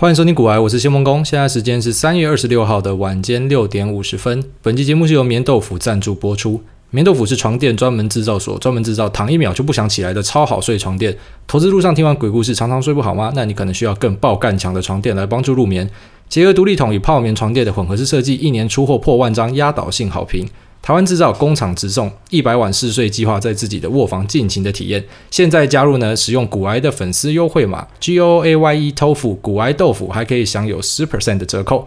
欢迎收听股癌，我是谢孟恭。现在时间是三月二十六号的晚间六点五十分。本期节目是由棉豆腐赞助播出。棉豆腐是床垫专门制造所，专门制造躺一秒就不想起来的超好睡床垫。投资路上听完鬼故事，常常睡不好吗？那你可能需要更爆干强的床垫来帮助入眠。结合独立筒与泡棉床垫的混合式设计，一年出货破万张，压倒性好评。台湾制造，工厂直送，一百晚试睡计划在自己的卧房尽情的体验。现在加入呢，使用古癌的粉丝优惠码 G O A Y E TOFU 股癌豆腐，还可以享有十 percent 的折扣。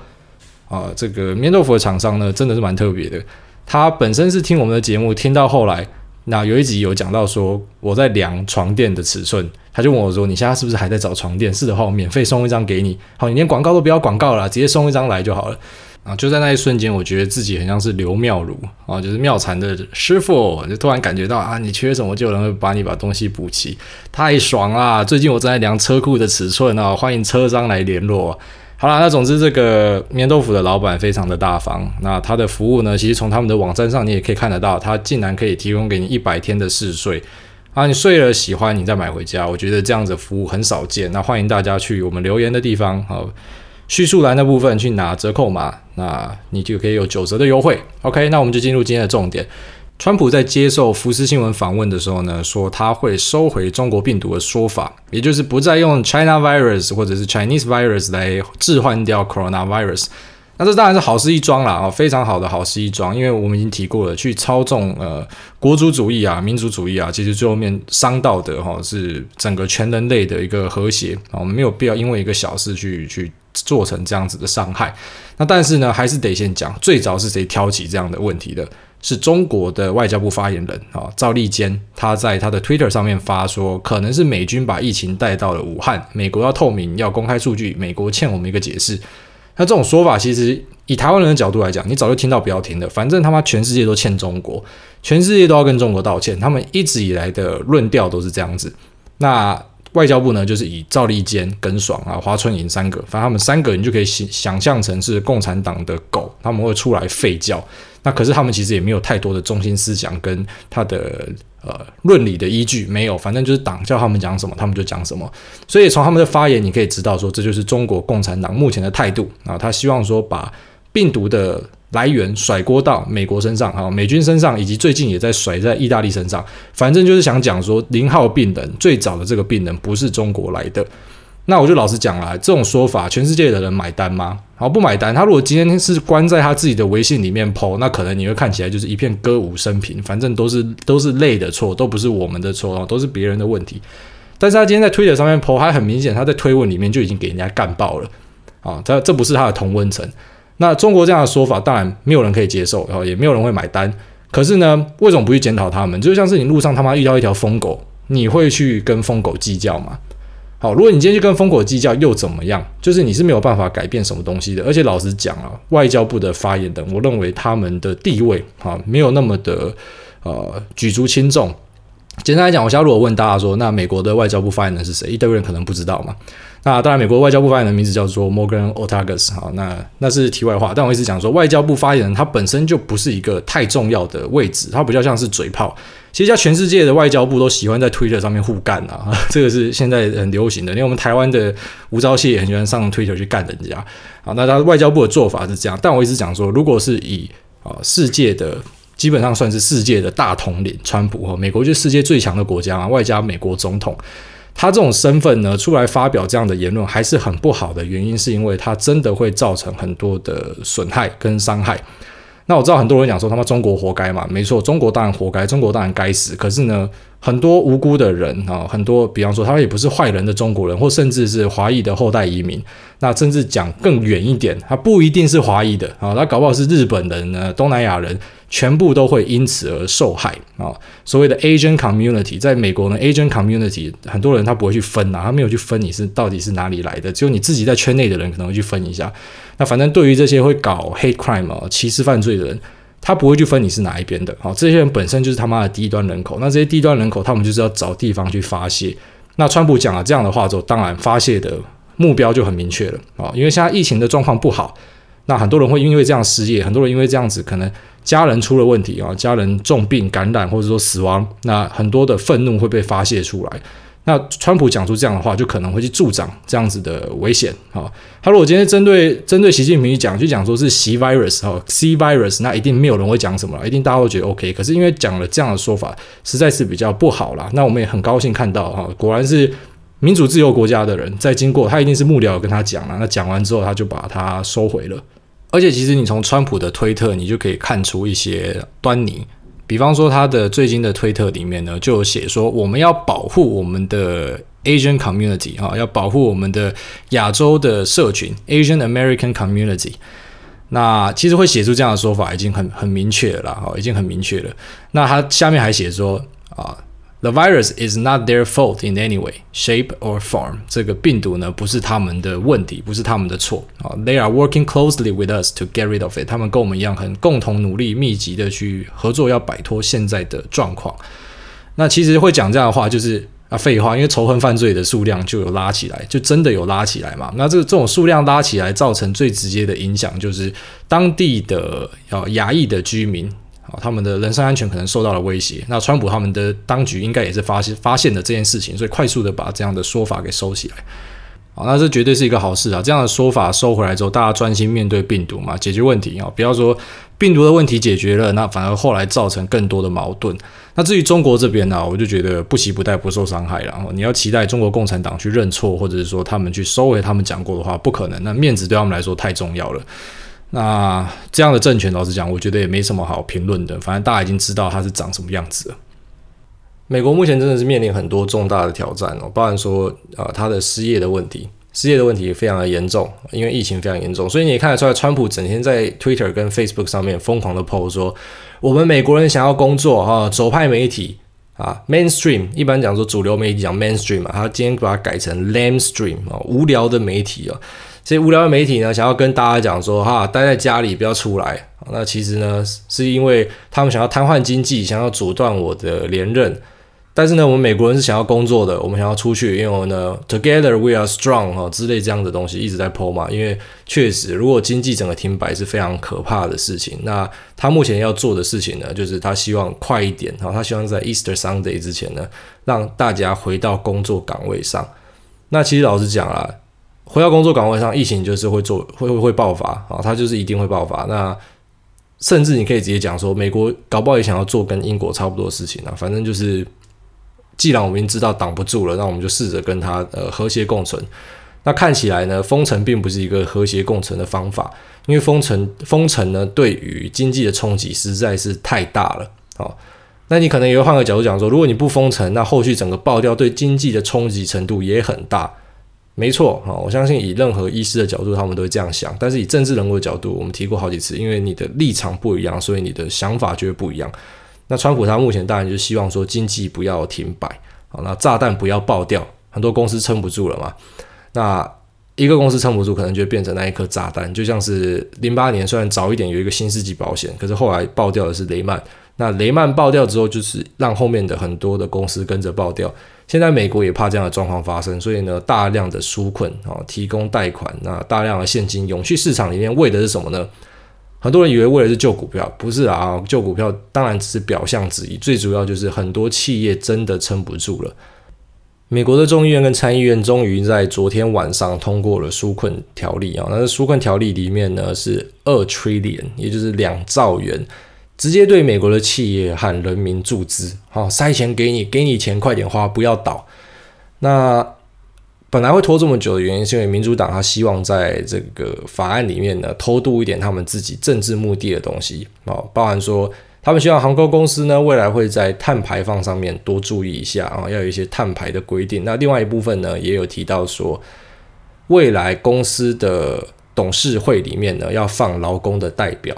啊，这个面豆腐的厂商呢，真的是蛮特别的。他本身是听我们的节目，听到后来，那有一集有讲到说我在量床垫的尺寸，他就问我说：“你现在是不是还在找床垫？是的话，我免费送一张给你。好，你连广告都不要广告了，直接送一张来就好了。”啊，就在那一瞬间，我觉得自己很像是刘妙如啊，就是妙禅的师傅，就突然感觉到啊，你缺什么就有人会帮你把东西补齐，太爽啦！最近我正在量车库的尺寸啊，欢迎车商来联络。好啦，那总之这个眠豆腐的老板非常的大方，那他的服务呢，其实从他们的网站上你也可以看得到，他竟然可以提供给你一百天的试睡啊，你睡了喜欢你再买回家，我觉得这样子服务很少见，那欢迎大家去我们留言的地方好。叙述栏的部分去拿折扣码，那你就可以有九折的优惠。OK，那我们就进入今天的重点。川普在接受福斯新闻访问的时候呢，说他会收回中国病毒的说法，也就是不再用 China virus 或者是 Chinese virus 来置换掉 coronavirus。那这当然是好事一桩啦，啊，非常好的好事一桩，因为我们已经提过了，去操纵呃国族主义啊、民族主义啊，其实最后面伤到的哈是整个全人类的一个和谐啊，我们没有必要因为一个小事去去做成这样子的伤害。那但是呢，还是得先讲，最早是谁挑起这样的问题的？是中国的外交部发言人啊赵立坚，他在他的 Twitter 上面发说，可能是美军把疫情带到了武汉，美国要透明，要公开数据，美国欠我们一个解释。那这种说法，其实以台湾人的角度来讲，你早就听到不要听的，反正他妈全世界都欠中国，全世界都要跟中国道歉。他们一直以来的论调都是这样子。那外交部呢，就是以赵立坚、耿爽啊、华春莹三个，反正他们三个人就可以想想象成是共产党的狗，他们会出来吠叫。那可是他们其实也没有太多的中心思想跟他的。呃，论理的依据没有，反正就是党叫他们讲什么，他们就讲什么。所以从他们的发言，你可以知道说，这就是中国共产党目前的态度啊。他希望说把病毒的来源甩锅到美国身上哈，美军身上，以及最近也在甩在意大利身上。反正就是想讲说，零号病人最早的这个病人不是中国来的。那我就老实讲了，这种说法，全世界的人买单吗？好，不买单。他如果今天是关在他自己的微信里面 po，那可能你会看起来就是一片歌舞升平，反正都是都是累的错，都不是我们的错，都是别人的问题。但是他今天在推特上面 po，还很明显他在推文里面就已经给人家干爆了啊！这这不是他的同温层。那中国这样的说法，当然没有人可以接受，然后也没有人会买单。可是呢，为什么不去检讨他们？就像是你路上他妈遇到一条疯狗，你会去跟疯狗计较吗？好，如果你今天去跟疯狗计较又怎么样？就是你是没有办法改变什么东西的。而且老实讲啊，外交部的发言人，我认为他们的地位啊没有那么的呃举足轻重。简单来讲，我现在如果问大家说，那美国的外交部发言人是谁？一堆人可能不知道嘛。那当然，美国外交部发言人名字叫做 Morgan Ortagus。好，那那是题外话。但我一直讲说，外交部发言人他本身就不是一个太重要的位置，他比较像是嘴炮。其实，像全世界的外交部都喜欢在 Twitter 上面互干啊，这个是现在很流行的。因为我们台湾的吴钊燮也很喜欢上 Twitter 去干人家。啊，那他外交部的做法是这样。但我一直讲说，如果是以啊世界的基本上算是世界的大统领，川普哈美国就是世界最强的国家啊，外加美国总统。他这种身份呢，出来发表这样的言论还是很不好的。原因是因为他真的会造成很多的损害跟伤害。那我知道很多人讲说他妈中国活该嘛，没错，中国当然活该，中国当然该死。可是呢，很多无辜的人啊，很多比方说他也不是坏人的中国人，或甚至是华裔的后代移民，那甚至讲更远一点，他不一定是华裔的啊，他搞不好是日本人呢，东南亚人。全部都会因此而受害啊！所谓的 Asian community，在美国呢，Asian community 很多人他不会去分啊，他没有去分你是到底是哪里来的，只有你自己在圈内的人可能会去分一下。那反正对于这些会搞 hate crime 啊、歧视犯罪的人，他不会去分你是哪一边的。好，这些人本身就是他妈的低端人口。那这些低端人口，他们就是要找地方去发泄。那川普讲了这样的话之后，当然发泄的目标就很明确了啊！因为现在疫情的状况不好，那很多人会因为这样失业，很多人因为这样子可能。家人出了问题啊，家人重病感染或者说死亡，那很多的愤怒会被发泄出来。那川普讲出这样的话，就可能会去助长这样子的危险啊。他如果今天针对针对习近平去讲，就讲说是习 virus 哈，C virus，那一定没有人会讲什么了，一定大家都觉得 OK。可是因为讲了这样的说法，实在是比较不好啦。那我们也很高兴看到哈，果然是民主自由国家的人在经过，他一定是幕僚跟他讲了，那讲完之后他就把它收回了。而且其实你从川普的推特，你就可以看出一些端倪。比方说，他的最近的推特里面呢，就有写说，我们要保护我们的 Asian community 哈，要保护我们的亚洲的社群 Asian American community。那其实会写出这样的说法，已经很很明确了哈，已经很明确了。那他下面还写说啊。The virus is not their fault in any way, shape or form. 这个病毒呢，不是他们的问题，不是他们的错啊。They are working closely with us to get rid of it. 他们跟我们一样，很共同努力、密集的去合作，要摆脱现在的状况。那其实会讲这样的话，就是啊，废话，因为仇恨犯罪的数量就有拉起来，就真的有拉起来嘛。那这这种数量拉起来，造成最直接的影响就是当地的啊亚裔的居民。他们的人身安全可能受到了威胁。那川普他们的当局应该也是发现发现了这件事情，所以快速的把这样的说法给收起来。好，那这绝对是一个好事啊！这样的说法收回来之后，大家专心面对病毒嘛，解决问题啊！不要说病毒的问题解决了，那反而后来造成更多的矛盾。那至于中国这边呢，我就觉得不期不待，不受伤害了。你要期待中国共产党去认错，或者是说他们去收回他们讲过的话，不可能。那面子对他们来说太重要了。那这样的政权，老实讲，我觉得也没什么好评论的。反正大家已经知道它是长什么样子了。美国目前真的是面临很多重大的挑战哦，包含说啊，它的失业的问题，失业的问题非常的严重，因为疫情非常严重。所以你也看得出来，川普整天在 Twitter 跟 Facebook 上面疯狂的 po 说，我们美国人想要工作哈，左派媒体啊，Mainstream 一般讲说主流媒体讲 Mainstream 嘛，他今天把它改成 Lamestream 啊，无聊的媒体啊。这些无聊的媒体呢，想要跟大家讲说，哈，待在家里不要出来。那其实呢，是因为他们想要瘫痪经济，想要阻断我的连任。但是呢，我们美国人是想要工作的，我们想要出去，因为呢，Together we are strong 哈之类这样的东西一直在 po 嘛。因为确实，如果经济整个停摆是非常可怕的事情。那他目前要做的事情呢，就是他希望快一点，哈，他希望在 Easter Sunday 之前呢，让大家回到工作岗位上。那其实老实讲啊。回到工作岗位上，疫情就是会做会会会爆发啊，它就是一定会爆发。那甚至你可以直接讲说，美国搞不好也想要做跟英国差不多的事情啊。反正就是，既然我们已经知道挡不住了，那我们就试着跟它呃和谐共存。那看起来呢，封城并不是一个和谐共存的方法，因为封城封城呢，对于经济的冲击实在是太大了。好，那你可能也会换个角度讲说，如果你不封城，那后续整个爆掉对经济的冲击程度也很大。没错，哈，我相信以任何医师的角度，他们都会这样想。但是以政治人物的角度，我们提过好几次，因为你的立场不一样，所以你的想法就会不一样。那川普他目前当然就希望说经济不要停摆，好，那炸弹不要爆掉，很多公司撑不住了嘛。那一个公司撑不住，可能就会变成那一颗炸弹，就像是零八年虽然早一点有一个新世纪保险，可是后来爆掉的是雷曼。那雷曼爆掉之后，就是让后面的很多的公司跟着爆掉。现在美国也怕这样的状况发生，所以呢，大量的纾困啊，提供贷款，那大量的现金涌去市场里面，为的是什么呢？很多人以为为的是救股票，不是啊，救股票当然只是表象之一，最主要就是很多企业真的撑不住了。美国的众议院跟参议院终于在昨天晚上通过了纾困条例啊，那这纾困条例里面呢是二 trillion，也就是两兆元。直接对美国的企业和人民注资，好，塞钱给你，给你钱，快点花，不要倒。那本来会拖这么久的原因，是因为民主党他希望在这个法案里面呢，偷渡一点他们自己政治目的的东西，啊，包含说他们希望航空公司呢，未来会在碳排放上面多注意一下啊，要有一些碳排的规定。那另外一部分呢，也有提到说，未来公司的董事会里面呢，要放劳工的代表。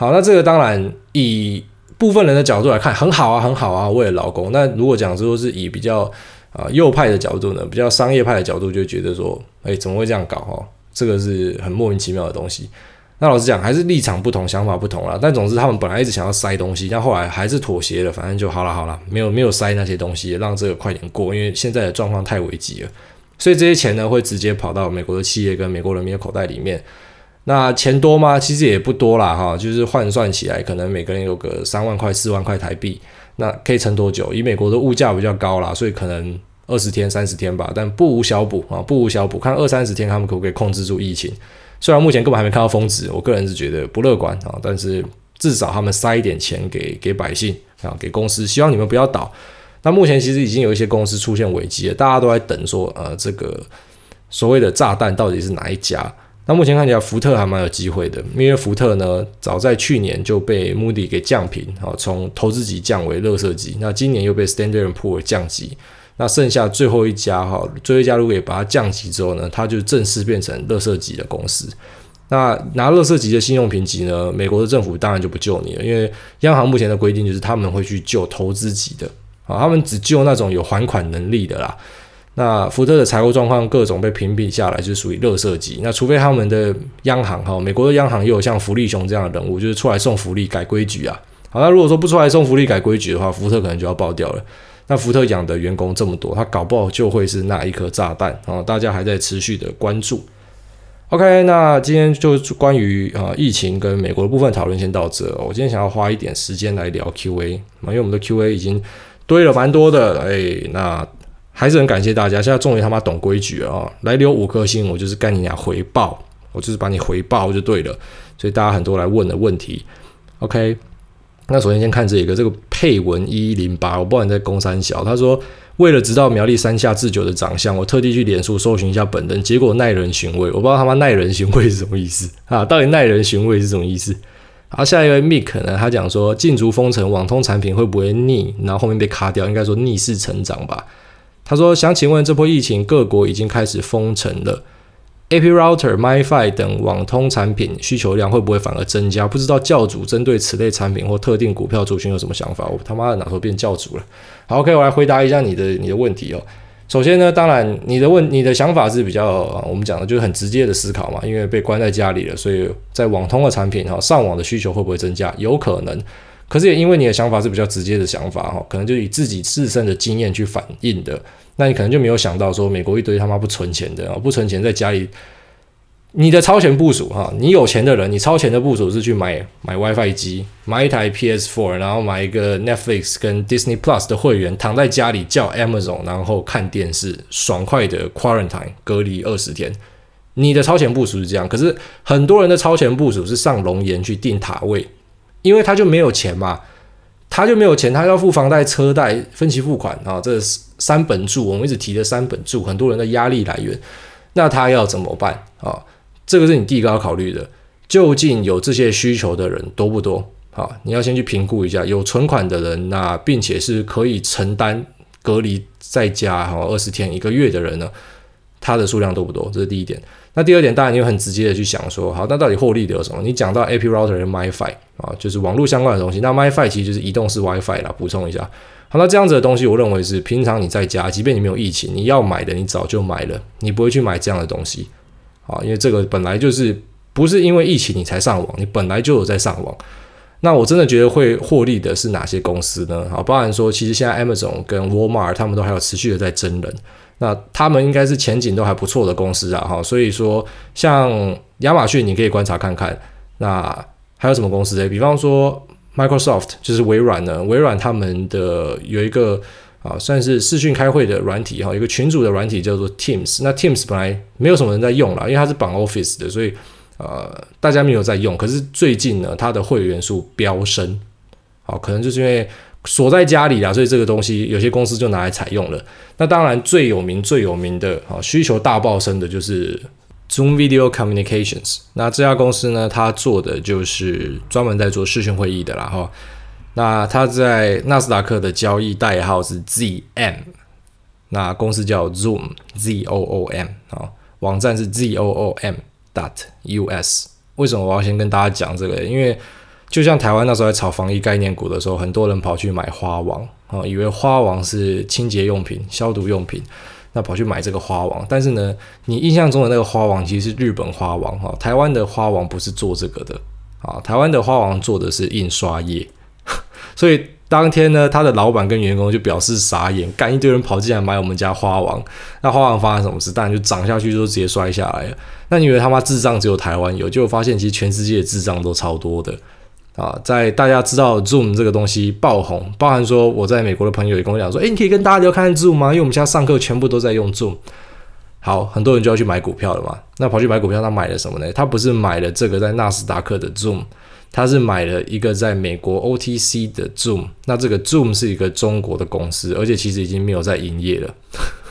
好，那这个当然以部分人的角度来看，很好啊，很好啊，为了劳工。那如果讲说是以比较啊、右派的角度呢，比较商业派的角度，就觉得说，哎，怎么会这样搞？哦，这个是很莫名其妙的东西。那老实讲，还是立场不同，想法不同啦。但总之，他们本来一直想要塞东西，但后来还是妥协了。反正就好了，好了，没有没有塞那些东西，让这个快点过。因为现在的状况太危急了，所以这些钱呢，会直接跑到美国的企业跟美国人民的口袋里面。那钱多吗？其实也不多啦，哈，就是换算起来，可能每个人有个三万块、四万块台币，那可以撑多久？以美国的物价比较高啦，所以可能二十天、三十天吧，但不无小补啊，不无小补。看二三十天他们可不可以控制住疫情？虽然目前根本还没看到峰值，我个人是觉得不乐观啊，但是至少他们塞一点钱给给百姓啊，给公司，希望你们不要倒。那目前其实已经有一些公司出现危机了，大家都在等说，呃，这个所谓的炸弹到底是哪一家？那目前看起来福特还蛮有机会的，因为福特呢，早在去年就被 Moody 给降评，啊，从投资级降为垃圾级，那今年又被 Standard & Poor 降级，那剩下最后一家哈，最后一家如果也把它降级之后呢，它就正式变成垃圾级的公司。那拿垃圾级的信用评级呢，美国的政府当然就不救你了，因为央行目前的规定就是他们会去救投资级的。啊，他们只救那种有还款能力的啦。那福特的财务状况各种被评比下来，就属于垃圾级。那除非他们的央行哈，美国的央行又有像福利熊这样的人物，就是出来送福利、改规矩啊。好，那如果说不出来送福利、改规矩的话，福特可能就要爆掉了。那福特养的员工这么多，他搞不好就会是那一颗炸弹啊！大家还在持续的关注。OK，那今天就关于啊疫情跟美国的部分讨论先到这。我今天想要花一点时间来聊 QA，因为我们的 QA 已经。堆了蛮多的，哎，那还是很感谢大家。现在终于他妈懂规矩了啊！来留五颗星，我就是干你俩回报，我就是把你回报就对了。所以大家很多来问的问题，OK。那首先先看这一个，这个配文一一零八，我不知道你在攻三小。他说为了知道苗栗山下智久的长相，我特地去脸书搜寻一下本人，结果耐人寻味。我不知道他妈耐人寻味是什么意思 啊？到底耐人寻味是什么意思？好，下一位 Mick 呢？他讲说，禁足封城，网通产品会不会逆？然后后面被卡掉，应该说逆势成长吧。他说，想请问，这波疫情各国已经开始封城了，AP Router、MiFi 等网通产品需求量会不会反而增加？不知道教主针对此类产品或特定股票族群有什么想法？我他妈的哪头变教主了？好，OK，我来回答一下你的你的问题哦。首先呢，当然你的问你的想法是比较我们讲的就是很直接的思考嘛，因为被关在家里了，所以在网通的产品哈，上网的需求会不会增加？有可能，可是也因为你的想法是比较直接的想法哈，可能就以自己自身的经验去反映的，那你可能就没有想到说美国一堆他妈不存钱的啊，不存钱在家里。你的超前部署哈，你有钱的人，你超前的部署是去买买 WiFi 机，买一台 PS4，然后买一个 Netflix 跟 Disney Plus 的会员，躺在家里叫 Amazon，然后看电视，爽快的 quarantine 隔离二十天。你的超前部署是这样，可是很多人的超前部署是上龙岩去订塔位，因为他就没有钱嘛，他就没有钱，他要付房贷、车贷、分期付款啊，这三本柱，我们一直提的三本柱，很多人的压力来源，那他要怎么办啊？这个是你第一个要考虑的，究竟有这些需求的人多不多？好，你要先去评估一下，有存款的人，那并且是可以承担隔离在家哈二十天一个月的人呢，它的数量多不多？这是第一点。那第二点，当然你会很直接的去想说，好，那到底获利的有什么？你讲到 AP Router 跟 MiFi 啊，就是网络相关的东西。那 MiFi 其实就是移动式 WiFi 啦，补充一下。好，那这样子的东西，我认为是平常你在家，即便你没有疫情，你要买的你早就买了，你不会去买这样的东西。啊，因为这个本来就是不是因为疫情你才上网，你本来就有在上网。那我真的觉得会获利的是哪些公司呢？啊，包含说，其实现在 Amazon 跟 Walmart 他们都还有持续的在征人，那他们应该是前景都还不错的公司啊。哈，所以说像亚马逊你可以观察看看。那还有什么公司诶？比方说 Microsoft 就是微软呢，微软他们的有一个。啊，算是视讯开会的软体哈，一个群组的软体叫做 Teams。那 Teams 本来没有什么人在用啦，因为它是绑 Office 的，所以呃大家没有在用。可是最近呢，它的会员数飙升，好，可能就是因为锁在家里啦，所以这个东西有些公司就拿来采用了。那当然最有名最有名的啊，需求大爆升的就是 Zoom Video Communications。那这家公司呢，它做的就是专门在做视讯会议的啦哈。那它在纳斯达克的交易代号是 ZM，那公司叫 Zoom Z O O M 啊，网站是 Z O O M dot U S。为什么我要先跟大家讲这个？因为就像台湾那时候在炒防疫概念股的时候，很多人跑去买花王啊，以为花王是清洁用品、消毒用品，那跑去买这个花王。但是呢，你印象中的那个花王其实是日本花王哈，台湾的花王不是做这个的啊，台湾的花王做的是印刷业。所以当天呢，他的老板跟员工就表示傻眼，干一堆人跑进来买我们家花王，那花王发生什么事？当然就涨下去就直接摔下来了。那你以为他妈智障只有台湾有？结果发现其实全世界的智障都超多的啊，在大家知道 Zoom 这个东西爆红，包含说我在美国的朋友也跟我讲说，诶，你可以跟大家聊看看 Zoom 吗？因为我们现在上课全部都在用 Zoom。好，很多人就要去买股票了嘛。那跑去买股票，他买了什么呢？他不是买了这个在纳斯达克的 Zoom，他是买了一个在美国 OTC 的 Zoom。那这个 Zoom 是一个中国的公司，而且其实已经没有在营业了。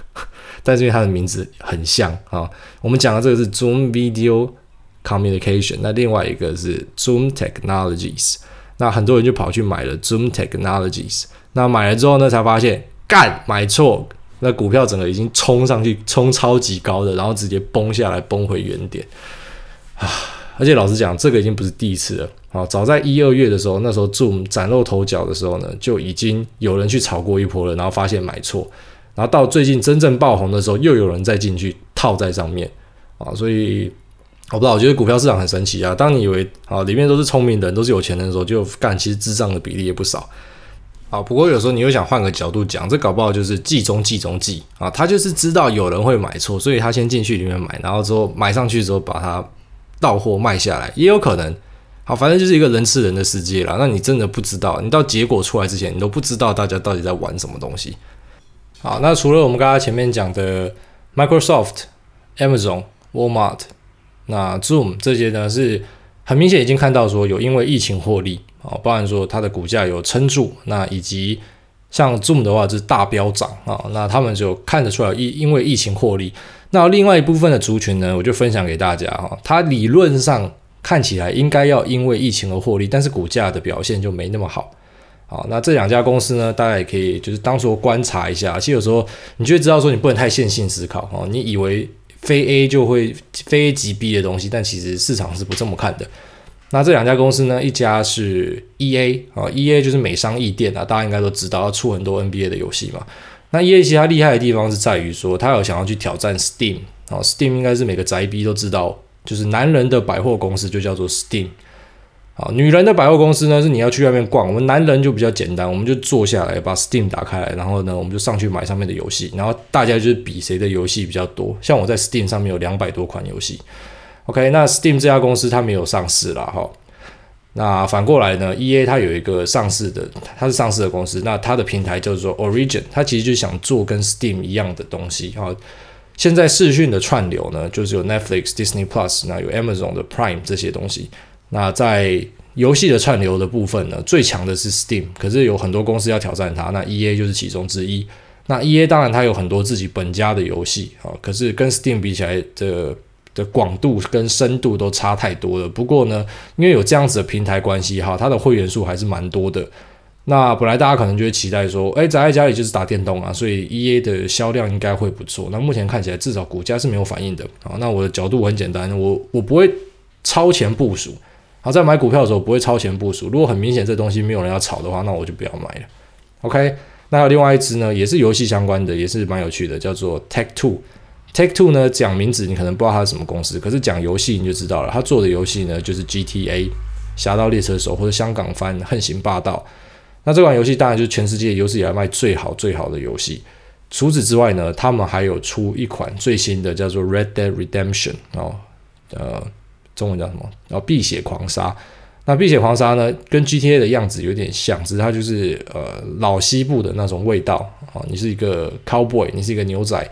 但是因为它的名字很像啊，我们讲的这个是 Zoom Video Communication，那另外一个是 Zoom Technologies。那很多人就跑去买了 Zoom Technologies。那买了之后呢，才发现干买错。那股票整个已经冲上去，冲超级高的，然后直接崩下来，崩回原点啊！而且老实讲，这个已经不是第一次了啊！早在一二月的时候，那时候 Zoom 崭露头角的时候呢，就已经有人去炒过一波了，然后发现买错，然后到最近真正爆红的时候，又有人再进去套在上面啊！所以我不知道，我觉得股票市场很神奇啊！当你以为啊里面都是聪明的人，都是有钱人的时候，就干，其实智障的比例也不少。啊，不过有时候你又想换个角度讲，这搞不好就是计中计中计啊，他就是知道有人会买错，所以他先进去里面买，然后之后买上去之后把它到货卖下来，也有可能。好，反正就是一个人吃人的世界啦。那你真的不知道，你到结果出来之前，你都不知道大家到底在玩什么东西。好，那除了我们刚刚前面讲的 Microsoft、Amazon、Walmart，那 Zoom 这些呢，是很明显已经看到说有因为疫情获利。啊，包含说它的股价有撑住，那以及像 Zoom 的话是大飙涨啊，那他们就看得出来因因为疫情获利。那另外一部分的族群呢，我就分享给大家哈，它理论上看起来应该要因为疫情而获利，但是股价的表现就没那么好。好，那这两家公司呢，大家也可以就是当做观察一下。其实有时候你就知道说，你不能太线性思考哦，你以为非 A 就会非 A 级 B 的东西，但其实市场是不这么看的。那这两家公司呢？一家是 EA 啊，EA 就是美商易电啊，大家应该都知道，要出很多 NBA 的游戏嘛。那 EA 其实它厉害的地方是在于说，它有想要去挑战 Steam 啊，Steam 应该是每个宅 B 都知道，就是男人的百货公司就叫做 Steam 啊，女人的百货公司呢是你要去外面逛，我们男人就比较简单，我们就坐下来把 Steam 打开来，然后呢我们就上去买上面的游戏，然后大家就是比谁的游戏比较多。像我在 Steam 上面有两百多款游戏。OK，那 Steam 这家公司它没有上市了哈。那反过来呢，EA 它有一个上市的，它是上市的公司，那它的平台叫做 Origin，它其实就想做跟 Steam 一样的东西哈。现在视讯的串流呢，就是有 Netflix、Disney Plus，那有 Amazon 的 Prime 这些东西。那在游戏的串流的部分呢，最强的是 Steam，可是有很多公司要挑战它，那 EA 就是其中之一。那 EA 当然它有很多自己本家的游戏啊，可是跟 Steam 比起来的。的广度跟深度都差太多了。不过呢，因为有这样子的平台关系哈，它的会员数还是蛮多的。那本来大家可能就会期待说，哎，宅在家里就是打电动啊，所以 EA 的销量应该会不错。那目前看起来，至少股价是没有反应的啊。那我的角度很简单，我我不会超前部署。好，在买股票的时候不会超前部署。如果很明显这东西没有人要炒的话，那我就不要买了。OK，那另外一支呢，也是游戏相关的，也是蛮有趣的，叫做 Take Two。Take Two 呢，讲名字你可能不知道它是什么公司，可是讲游戏你就知道了。他做的游戏呢，就是 GTA、侠盗猎车手或者香港翻横行霸道。那这款游戏当然就是全世界有史以来卖最好最好的游戏。除此之外呢，他们还有出一款最新的叫做 Red Dead Redemption 哦，呃，中文叫什么？然后碧血狂杀。那碧血狂杀呢，跟 GTA 的样子有点像，只是它就是呃老西部的那种味道啊、你是一个 Cowboy，你是一个牛仔。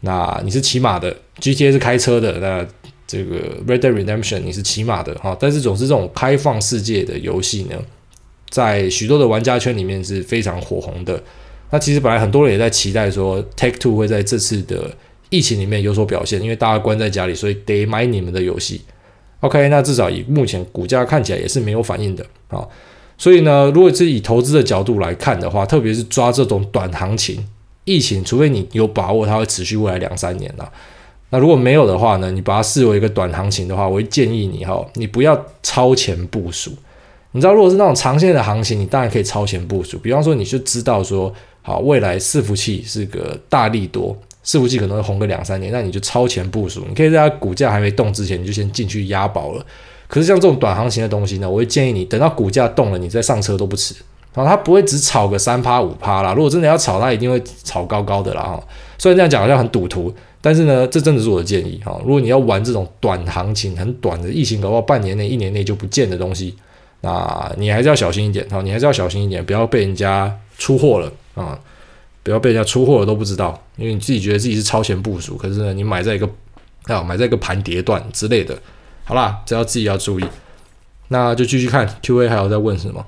那你是骑马的，GTA 是开车的，那这个 Red Dead Redemption 你是骑马的哈，但是总是这种开放世界的游戏呢，在许多的玩家圈里面是非常火红的。那其实本来很多人也在期待说 Take Two 会在这次的疫情里面有所表现，因为大家关在家里，所以得买你们的游戏。OK，那至少以目前股价看起来也是没有反应的啊。所以呢，如果是以投资的角度来看的话，特别是抓这种短行情。疫情，除非你有把握它会持续未来两三年啊，那如果没有的话呢，你把它视为一个短行情的话，我会建议你哈，你不要超前部署。你知道，如果是那种长线的行情，你当然可以超前部署。比方说，你就知道说，好，未来伺服器是个大利多，伺服器可能会红个两三年，那你就超前部署。你可以在它股价还没动之前，你就先进去押宝了。可是像这种短行情的东西呢，我会建议你等到股价动了，你再上车都不迟。然后它不会只炒个三趴五趴啦，如果真的要炒，它一定会炒高高的啦哈。虽然这样讲好像很赌徒，但是呢，这真的是我的建议哈。如果你要玩这种短行情、很短的疫情搞不好半年内、一年内就不见的东西，那你还是要小心一点哈，你还是要小心一点，不要被人家出货了啊，不要被人家出货了都不知道，因为你自己觉得自己是超前部署，可是呢，你买在一个啊买在一个盘跌段之类的，好啦，只要自己要注意。那就继续看 Q&A 还有在问什么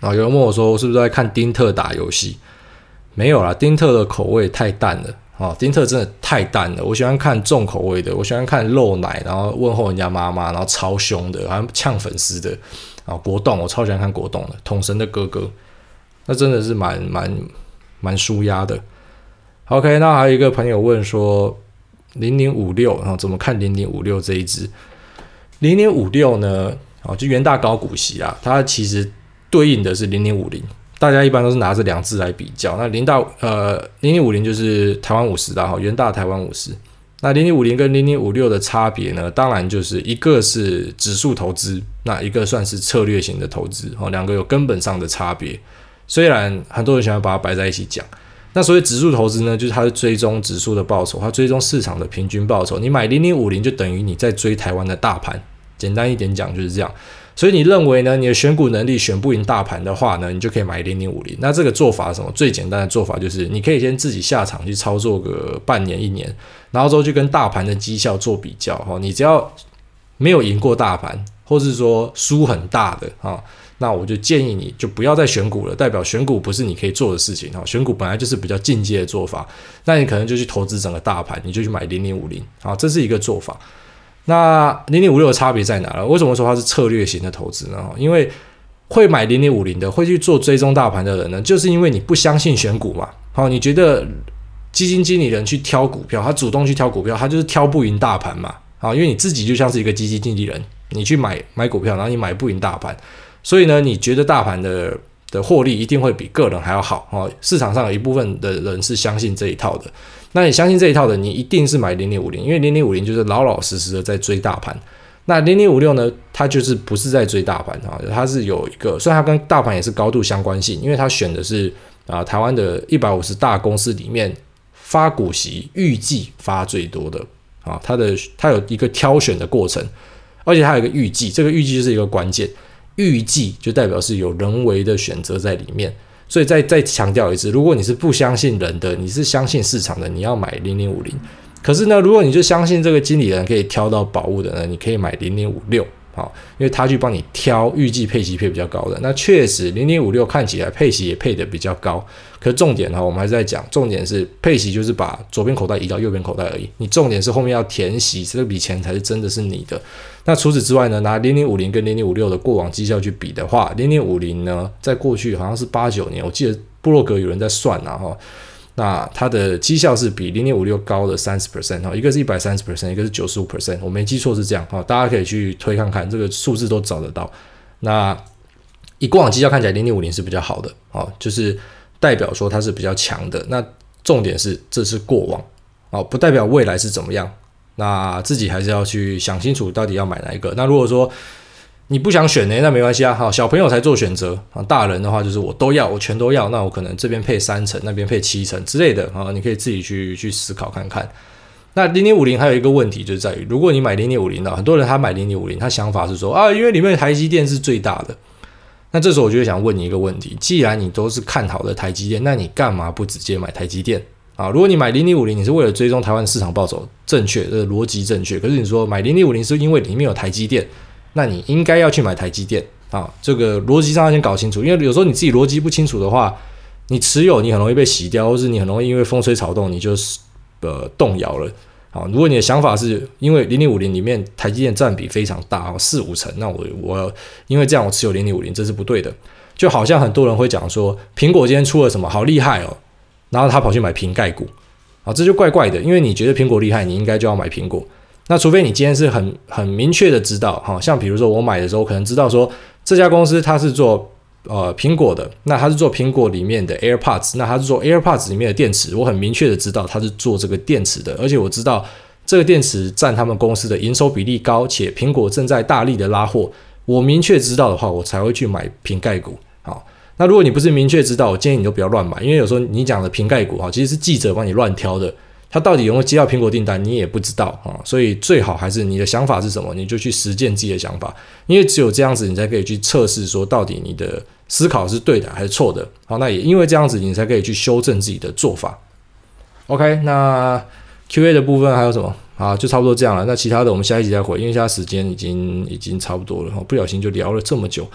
啊？有人问我说，我是不是在看丁特打游戏？没有啦，丁特的口味太淡了啊！丁特真的太淡了。我喜欢看重口味的，我喜欢看露奶，然后问候人家妈妈，然后超凶的，好像呛粉丝的啊！国栋，我超喜欢看国栋的，统神的哥哥，那真的是蛮蛮蛮舒压的。OK，那还有一个朋友问说，零零五六啊，怎么看零零五六这一支？零零五六呢？哦，就元大高股息啊，它其实对应的是零零五零，大家一般都是拿这两支来比较。那零大呃零零五零就是台湾五十的哈，元大台湾五十。那零零五零跟零零五六的差别呢，当然就是一个是指数投资，那一个算是策略型的投资哦，两个有根本上的差别。虽然很多人想要把它摆在一起讲，那所谓指数投资呢，就是它是追踪指数的报酬，它追踪市场的平均报酬。你买零零五零就等于你在追台湾的大盘。简单一点讲就是这样，所以你认为呢？你的选股能力选不赢大盘的话呢，你就可以买零零五零。那这个做法什么？最简单的做法就是，你可以先自己下场去操作个半年一年，然后之后去跟大盘的绩效做比较哈。你只要没有赢过大盘，或是说输很大的啊，那我就建议你就不要再选股了，代表选股不是你可以做的事情哈。选股本来就是比较进阶的做法，那你可能就去投资整个大盘，你就去买零零五零啊，这是一个做法。那零零五六的差别在哪了？为什么说它是策略型的投资呢？因为会买零零五零的，会去做追踪大盘的人呢，就是因为你不相信选股嘛。好，你觉得基金经理人去挑股票，他主动去挑股票，他就是挑不赢大盘嘛。啊，因为你自己就像是一个基金经理人，你去买买股票，然后你买不赢大盘，所以呢，你觉得大盘的的获利一定会比个人还要好。哦，市场上有一部分的人是相信这一套的。那你相信这一套的，你一定是买零零五零，因为零零五零就是老老实实的在追大盘。那零零五六呢，它就是不是在追大盘啊，它是有一个，虽然它跟大盘也是高度相关性，因为它选的是啊台湾的一百五十大公司里面发股息预计发最多的啊，它的它有一个挑选的过程，而且它有一个预计，这个预计就是一个关键，预计就代表是有人为的选择在里面。所以再再强调一次，如果你是不相信人的，你是相信市场的，你要买零零五零。可是呢，如果你就相信这个经理人可以挑到宝物的呢，你可以买零零五六。好，因为他去帮你挑预计配息配比较高的，那确实零零五六看起来配息也配得比较高。可是重点哈，我们还是在讲，重点是配息就是把左边口袋移到右边口袋而已。你重点是后面要填息，这笔钱才是真的是你的。那除此之外呢，拿零零五零跟零零五六的过往绩效去比的话，零零五零呢，在过去好像是八九年，我记得布洛格有人在算啊哈。那它的绩效是比零点五六高的三十 percent 哈，一个是一百三十 percent，一个是九十五 percent，我没记错是这样哈，大家可以去推看看，这个数字都找得到。那以过往绩效看起来，零点五零是比较好的啊，就是代表说它是比较强的。那重点是这是过往啊，不代表未来是怎么样。那自己还是要去想清楚，到底要买哪一个。那如果说你不想选呢？那没关系啊，好，小朋友才做选择啊。大人的话就是我都要，我全都要。那我可能这边配三成，那边配七成之类的啊。你可以自己去去思考看看。那零零五零还有一个问题就是在于，如果你买零零五零的，很多人他买零零五零，他想法是说啊，因为里面台积电是最大的。那这时候我就想问你一个问题：既然你都是看好的台积电，那你干嘛不直接买台积电啊？如果你买零零五零，你是为了追踪台湾市场报走，正确，这个逻辑正确。可是你说买零零五零是因为里面有台积电。那你应该要去买台积电啊，这个逻辑上要先搞清楚，因为有时候你自己逻辑不清楚的话，你持有你很容易被洗掉，或是你很容易因为风吹草动你就是呃动摇了啊。如果你的想法是因为零零五零里面台积电占比非常大哦，四五成，那我我因为这样我持有零零五零，这是不对的。就好像很多人会讲说，苹果今天出了什么好厉害哦，然后他跑去买瓶盖股啊，这就怪怪的，因为你觉得苹果厉害，你应该就要买苹果。那除非你今天是很很明确的知道，哈，像比如说我买的时候，可能知道说这家公司它是做呃苹果的，那它是做苹果里面的 AirPods，那它是做 AirPods 里面的电池，我很明确的知道它是做这个电池的，而且我知道这个电池占他们公司的营收比例高，且苹果正在大力的拉货，我明确知道的话，我才会去买瓶盖股。好，那如果你不是明确知道，我建议你就不要乱买，因为有时候你讲的瓶盖股哈，其实是记者帮你乱挑的。他到底有没有接到苹果订单，你也不知道啊。所以最好还是你的想法是什么，你就去实践自己的想法，因为只有这样子，你才可以去测试说到底你的思考是对的还是错的。好，那也因为这样子，你才可以去修正自己的做法。OK，那 QA 的部分还有什么？啊，就差不多这样了。那其他的我们下一集再回，因为现在时间已经已经差不多了，不小心就聊了这么久。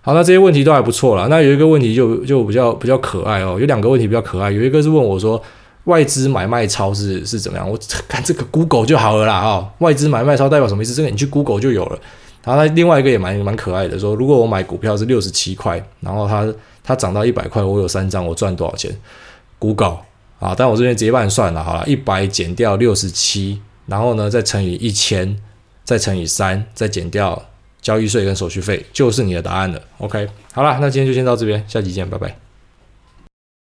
好，那这些问题都还不错啦。那有一个问题就就比较比较可爱哦，有两个问题比较可爱。有一个是问我说，外资买卖超是是怎么样？我 看这个 Google 就好了啦啊、哦。外资买卖超代表什么意思？这个你去 Google 就有了。然后那另外一个也蛮蛮可爱的，说如果我买股票是六十七块，然后它它涨到一百块，我有三张，我赚多少钱？Google 啊，但我这边直接帮你算了，好了，一百减掉六十七，然后呢再乘以一千，再乘以三，再减掉。交易税跟手续费就是你的答案了。OK，好了，那今天就先到这边，下期见，拜拜。